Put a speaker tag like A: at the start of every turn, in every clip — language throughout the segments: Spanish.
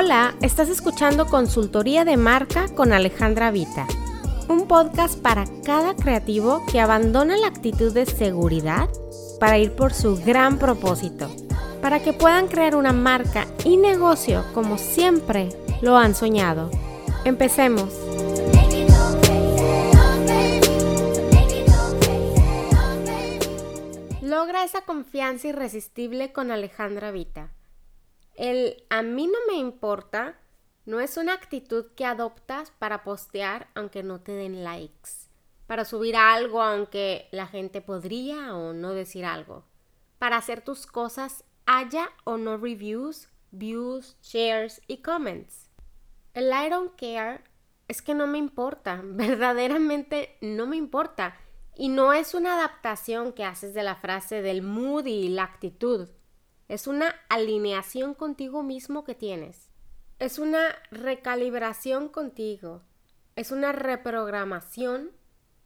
A: Hola, estás escuchando Consultoría de Marca con Alejandra Vita, un podcast para cada creativo que abandona la actitud de seguridad para ir por su gran propósito, para que puedan crear una marca y negocio como siempre lo han soñado. Empecemos. Logra esa confianza irresistible con Alejandra Vita. El a mí no me importa no es una actitud que adoptas para postear aunque no te den likes, para subir algo aunque la gente podría o no decir algo, para hacer tus cosas haya o no reviews, views, shares y comments. El I don't care es que no me importa, verdaderamente no me importa. Y no es una adaptación que haces de la frase del mood y la actitud. Es una alineación contigo mismo que tienes. Es una recalibración contigo. Es una reprogramación,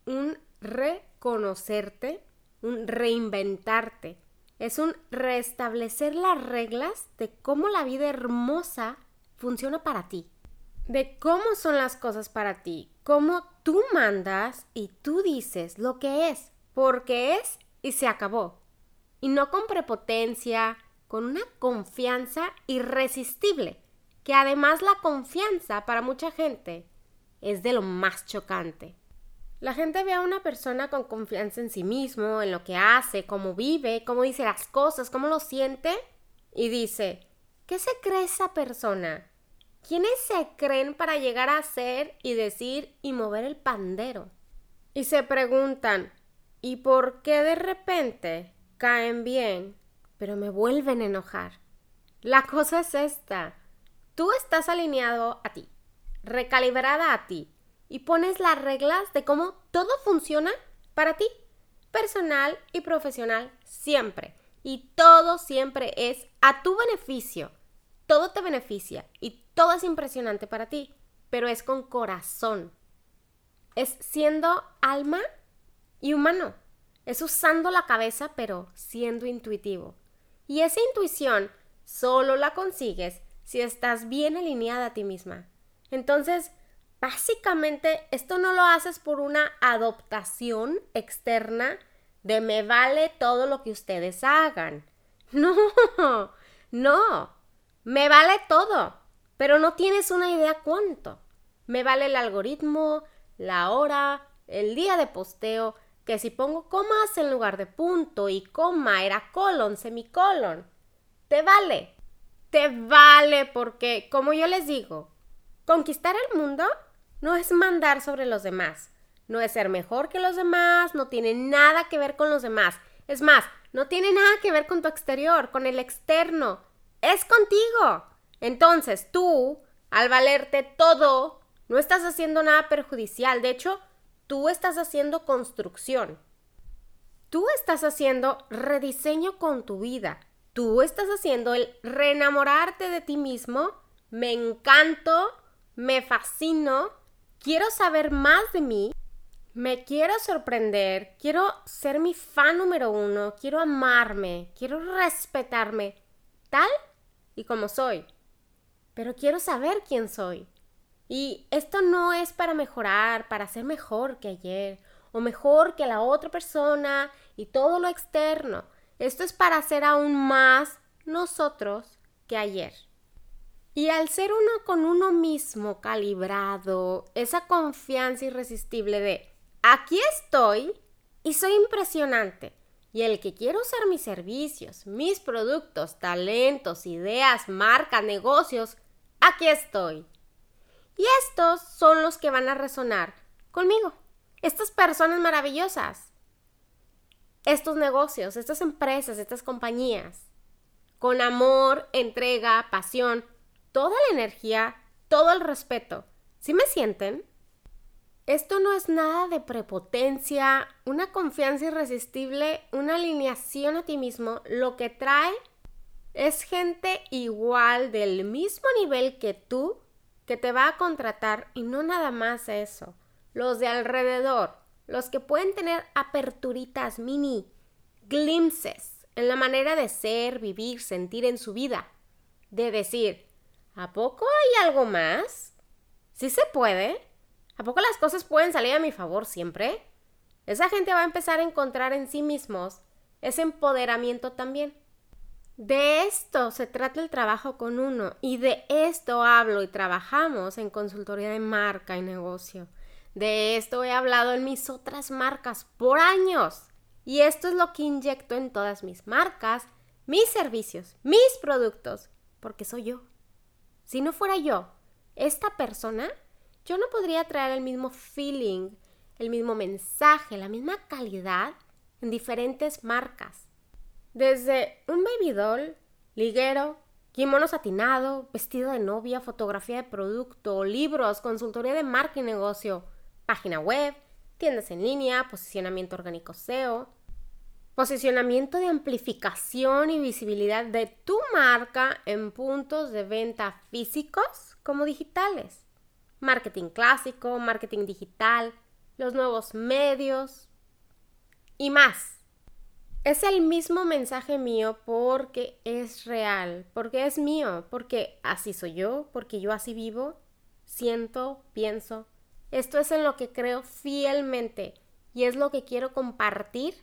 A: un reconocerte, un reinventarte. Es un restablecer las reglas de cómo la vida hermosa funciona para ti. De cómo son las cosas para ti, cómo tú mandas y tú dices lo que es, porque es y se acabó. Y no con prepotencia, con una confianza irresistible, que además la confianza para mucha gente es de lo más chocante. La gente ve a una persona con confianza en sí mismo, en lo que hace, cómo vive, cómo dice las cosas, cómo lo siente, y dice, ¿qué se cree esa persona? ¿Quiénes se creen para llegar a ser y decir y mover el pandero? Y se preguntan, ¿y por qué de repente caen bien, pero me vuelven a enojar? La cosa es esta. Tú estás alineado a ti, recalibrada a ti, y pones las reglas de cómo todo funciona para ti, personal y profesional, siempre. Y todo siempre es a tu beneficio. Todo te beneficia y todo es impresionante para ti, pero es con corazón. Es siendo alma y humano. Es usando la cabeza, pero siendo intuitivo. Y esa intuición solo la consigues si estás bien alineada a ti misma. Entonces, básicamente, esto no lo haces por una adoptación externa de me vale todo lo que ustedes hagan. No, no, me vale todo pero no tienes una idea cuánto. Me vale el algoritmo, la hora, el día de posteo, que si pongo comas en lugar de punto y coma era colon, semicolon. Te vale. Te vale porque, como yo les digo, conquistar el mundo no es mandar sobre los demás. No es ser mejor que los demás, no tiene nada que ver con los demás. Es más, no tiene nada que ver con tu exterior, con el externo. Es contigo. Entonces, tú, al valerte todo, no estás haciendo nada perjudicial. De hecho, tú estás haciendo construcción. Tú estás haciendo rediseño con tu vida. Tú estás haciendo el reenamorarte de ti mismo. Me encanto, me fascino, quiero saber más de mí, me quiero sorprender, quiero ser mi fan número uno, quiero amarme, quiero respetarme tal y como soy pero quiero saber quién soy. Y esto no es para mejorar, para ser mejor que ayer o mejor que la otra persona y todo lo externo. Esto es para ser aún más nosotros que ayer. Y al ser uno con uno mismo calibrado, esa confianza irresistible de aquí estoy y soy impresionante. Y el que quiere usar mis servicios, mis productos, talentos, ideas, marcas, negocios, aquí estoy. Y estos son los que van a resonar conmigo. Estas personas maravillosas. Estos negocios, estas empresas, estas compañías. Con amor, entrega, pasión, toda la energía, todo el respeto. ¿Sí me sienten? Esto no es nada de prepotencia, una confianza irresistible, una alineación a ti mismo. Lo que trae es gente igual del mismo nivel que tú que te va a contratar y no nada más eso. Los de alrededor, los que pueden tener aperturitas mini, glimpses en la manera de ser, vivir, sentir en su vida. De decir, ¿A poco hay algo más? ¿Sí se puede? ¿A poco las cosas pueden salir a mi favor siempre? Esa gente va a empezar a encontrar en sí mismos ese empoderamiento también. De esto se trata el trabajo con uno y de esto hablo y trabajamos en consultoría de marca y negocio. De esto he hablado en mis otras marcas por años. Y esto es lo que inyecto en todas mis marcas, mis servicios, mis productos, porque soy yo. Si no fuera yo, esta persona, yo no podría traer el mismo feeling, el mismo mensaje, la misma calidad en diferentes marcas. Desde un baby doll, liguero, kimono satinado, vestido de novia, fotografía de producto, libros, consultoría de marca y negocio, página web, tiendas en línea, posicionamiento orgánico SEO, posicionamiento de amplificación y visibilidad de tu marca en puntos de venta físicos como digitales, marketing clásico, marketing digital, los nuevos medios y más. Es el mismo mensaje mío porque es real, porque es mío, porque así soy yo, porque yo así vivo, siento, pienso. Esto es en lo que creo fielmente y es lo que quiero compartir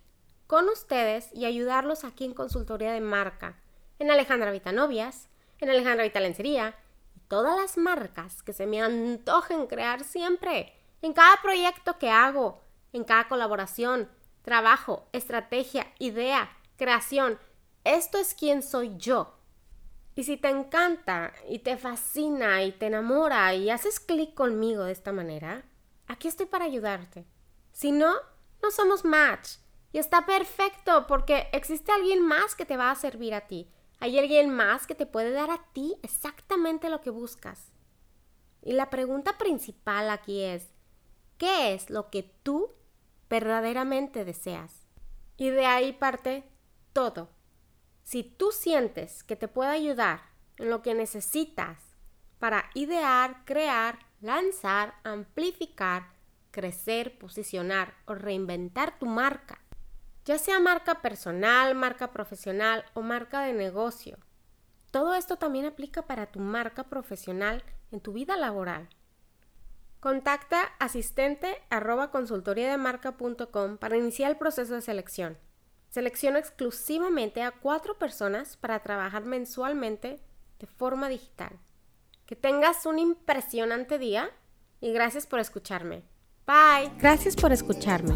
A: con ustedes y ayudarlos aquí en consultoría de marca, en Alejandra Vitanovias, en Alejandra Vita Lencería y todas las marcas que se me antojen crear siempre, en cada proyecto que hago, en cada colaboración, trabajo, estrategia, idea, creación. Esto es quien soy yo. Y si te encanta y te fascina y te enamora y haces clic conmigo de esta manera, aquí estoy para ayudarte. Si no, no somos match. Y está perfecto porque existe alguien más que te va a servir a ti. Hay alguien más que te puede dar a ti exactamente lo que buscas. Y la pregunta principal aquí es, ¿qué es lo que tú verdaderamente deseas. Y de ahí parte todo. Si tú sientes que te puede ayudar en lo que necesitas para idear, crear, lanzar, amplificar, crecer, posicionar o reinventar tu marca, ya sea marca personal, marca profesional o marca de negocio. Todo esto también aplica para tu marca profesional en tu vida laboral. Contacta asistente arroba para iniciar el proceso de selección. Selecciona exclusivamente a cuatro personas para trabajar mensualmente de forma digital. Que tengas un impresionante día y gracias por escucharme. Bye. Gracias por escucharme.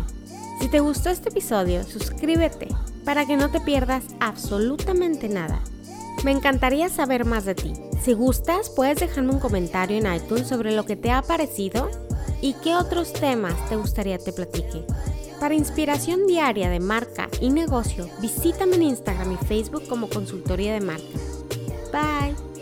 A: Si te gustó este episodio, suscríbete para que no te pierdas absolutamente nada. Me encantaría saber más de ti. Si gustas, puedes dejarme un comentario en iTunes sobre lo que te ha parecido y qué otros temas te gustaría te platique. Para inspiración diaria de marca y negocio, visítame en Instagram y Facebook como Consultoría de Marca. Bye.